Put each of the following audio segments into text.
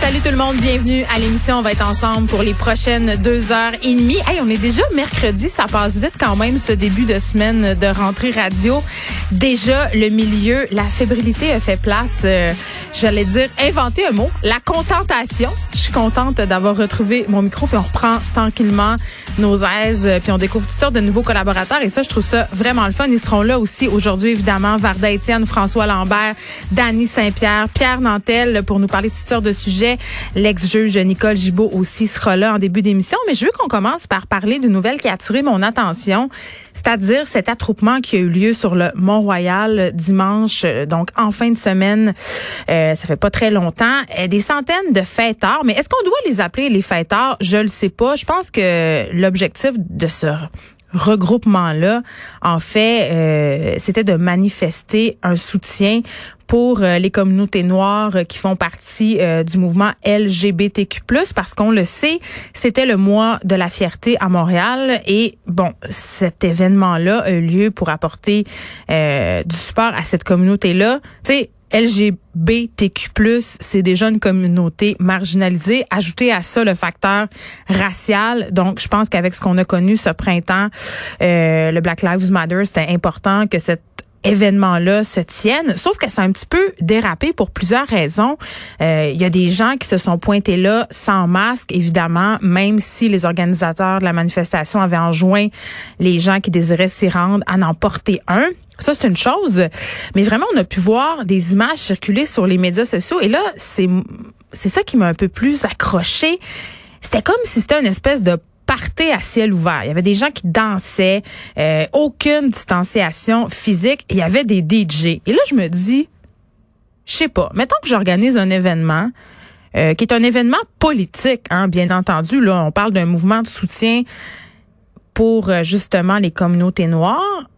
Salut tout le monde, bienvenue à l'émission. On va être ensemble pour les prochaines deux heures et demie. Hey, on est déjà mercredi, ça passe vite quand même ce début de semaine de rentrée radio. Déjà le milieu, la fébrilité a fait place. Euh, j'allais dire inventer un mot, la contentation. Je suis contente d'avoir retrouvé mon micro puis on reprend tranquillement nos aises puis on découvre toutes sortes de nouveaux collaborateurs et ça je trouve ça vraiment le fun. Ils seront là aussi aujourd'hui évidemment Varda Étienne, François Lambert, Dany Saint-Pierre, Pierre Nantel pour nous parler de toutes sortes de sujets L'ex-juge Nicole Gibault aussi sera là en début d'émission. Mais je veux qu'on commence par parler d'une nouvelle qui a attiré mon attention, c'est-à-dire cet attroupement qui a eu lieu sur le Mont-Royal dimanche, donc en fin de semaine. Euh, ça fait pas très longtemps. Euh, des centaines de fêteurs. Mais est-ce qu'on doit les appeler les fêteurs? Je le sais pas. Je pense que l'objectif de ce regroupement-là, en fait, euh, c'était de manifester un soutien pour euh, les communautés noires qui font partie euh, du mouvement LGBTQ+, parce qu'on le sait, c'était le mois de la fierté à Montréal et bon, cet événement-là a eu lieu pour apporter du support à cette communauté-là. Tu sais, LGBTQ+, c'est déjà une communauté marginalisée. Ajoutez à ça le facteur racial. Donc, je pense qu'avec ce qu'on a connu ce printemps, euh, le Black Lives Matter, c'était important que cet événement-là se tienne. Sauf que c'est un petit peu dérapé pour plusieurs raisons. Euh, il y a des gens qui se sont pointés là sans masque, évidemment, même si les organisateurs de la manifestation avaient enjoint les gens qui désiraient s'y rendre à n'en porter un. Ça, c'est une chose. Mais vraiment, on a pu voir des images circuler sur les médias sociaux. Et là, c'est, c'est ça qui m'a un peu plus accroché. C'était comme si c'était une espèce de party à ciel ouvert. Il y avait des gens qui dansaient, euh, aucune distanciation physique. il y avait des DJ. Et là, je me dis, je sais pas, mettons que j'organise un événement euh, qui est un événement politique, hein, bien entendu. Là, on parle d'un mouvement de soutien pour euh, justement les communautés noires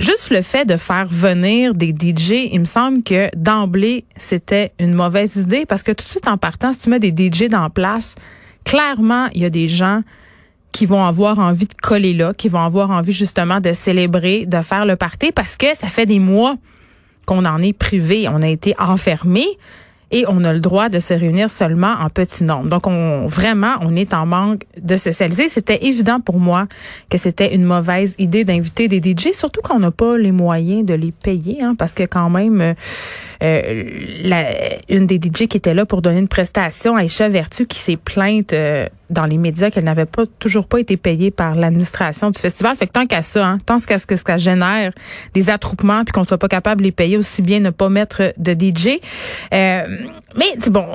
juste le fait de faire venir des DJ, il me semble que d'emblée, c'était une mauvaise idée parce que tout de suite en partant, si tu mets des DJ dans place, clairement, il y a des gens qui vont avoir envie de coller là, qui vont avoir envie justement de célébrer, de faire le party parce que ça fait des mois qu'on en est privé, on a été enfermés et on a le droit de se réunir seulement en petit nombre. Donc, on vraiment, on est en manque de socialiser. C'était évident pour moi que c'était une mauvaise idée d'inviter des DJ, surtout qu'on n'a pas les moyens de les payer, hein, parce que quand même, euh, euh, la, une des DJ qui était là pour donner une prestation, Aïcha Vertu, qui s'est plainte euh, dans les médias qu'elle n'avait pas toujours pas été payée par l'administration du festival. Fait que tant qu'à ça, hein, tant qu'à ce que ça génère des attroupements puis qu'on soit pas capable de les payer, aussi bien ne pas mettre de DJ. Euh, mais bon,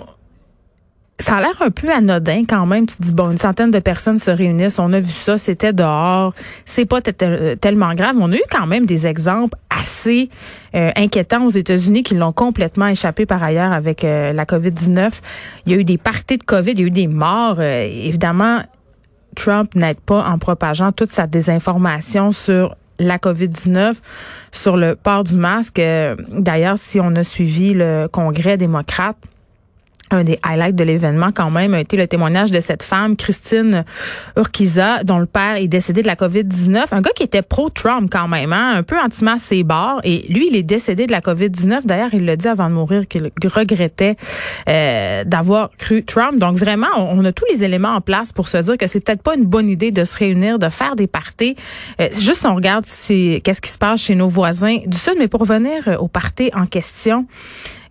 ça a l'air un peu anodin quand même. Tu dis, bon, une centaine de personnes se réunissent. On a vu ça, c'était dehors. C'est pas tellement grave. On a eu quand même des exemples assez euh, inquiétants aux États-Unis qui l'ont complètement échappé par ailleurs avec euh, la COVID-19. Il y a eu des parties de COVID, il y a eu des morts. Euh, évidemment, Trump n'aide pas en propageant toute sa désinformation sur la COVID-19 sur le port du masque. D'ailleurs, si on a suivi le Congrès démocrate, un des highlights de l'événement quand même a été le témoignage de cette femme, Christine Urquiza, dont le père est décédé de la COVID-19. Un gars qui était pro-Trump quand même, hein, un peu anti-masse ses bords. Et lui, il est décédé de la COVID-19. D'ailleurs, il l'a dit avant de mourir qu'il regrettait euh, d'avoir cru Trump. Donc vraiment, on, a tous les éléments en place pour se dire que c'est peut-être pas une bonne idée de se réunir, de faire des parties. Euh, juste on regarde qu'est-ce qui se passe chez nos voisins du Sud. Mais pour revenir euh, au party en question,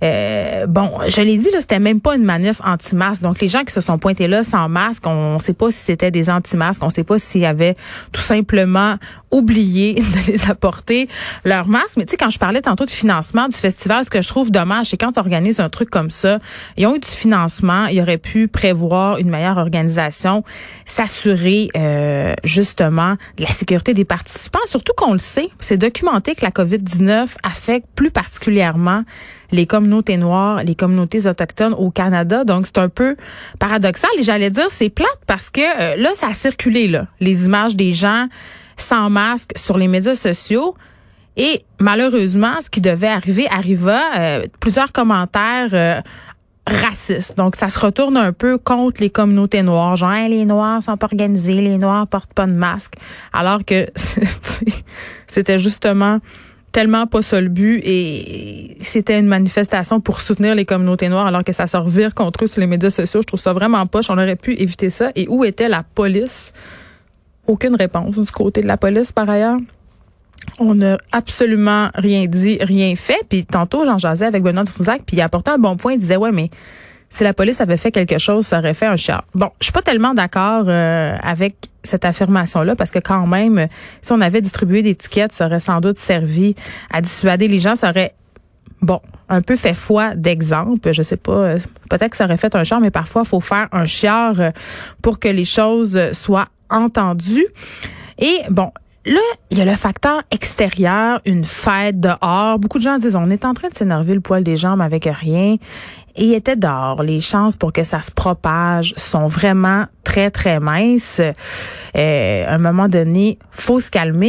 euh, bon, je l'ai dit, là, c'était même pas une manif anti-masque. Donc, les gens qui se sont pointés là sans masque, on ne sait pas si c'était des anti-masques, on ne sait pas s'ils avaient tout simplement oublié de les apporter leur masque. Mais tu sais, quand je parlais tantôt de financement du festival, ce que je trouve dommage, c'est quand on organise un truc comme ça, ils ont eu du financement, ils auraient pu prévoir une meilleure organisation, s'assurer euh, justement de la sécurité des participants, surtout qu'on le sait, c'est documenté que la COVID-19 affecte plus particulièrement les communautés noires, les communautés autochtones au Canada. Donc, c'est un peu paradoxal. Et j'allais dire, c'est plate parce que euh, là, ça a circulé, là, les images des gens sans masque sur les médias sociaux. Et malheureusement, ce qui devait arriver arriva. Euh, plusieurs commentaires euh, raciste. Donc, ça se retourne un peu contre les communautés noires. Genre, les Noirs sont pas organisés, les Noirs portent pas de masque. Alors que c'était justement tellement pas ça le but et c'était une manifestation pour soutenir les communautés noires alors que ça se revire contre eux sur les médias sociaux. Je trouve ça vraiment poche. On aurait pu éviter ça. Et où était la police? Aucune réponse du côté de la police par ailleurs. On n'a absolument rien dit, rien fait. Puis tantôt, j'en jasais avec Benoît Trizac, puis il apportait un bon point. Il disait, ouais, mais si la police avait fait quelque chose, ça aurait fait un char. Bon, je suis pas tellement d'accord euh, avec cette affirmation-là parce que quand même, si on avait distribué des tickets, ça aurait sans doute servi à dissuader les gens. Ça aurait bon, un peu fait foi d'exemple. Je sais pas, euh, peut-être que ça aurait fait un char, mais parfois, il faut faire un chiard euh, pour que les choses soient entendues. Et bon, Là, il y a le facteur extérieur, une fête dehors. Beaucoup de gens disent, on est en train de s'énerver le poil des jambes avec rien. Et il était dehors. Les chances pour que ça se propage sont vraiment très, très minces. Euh, à un moment donné, faut se calmer.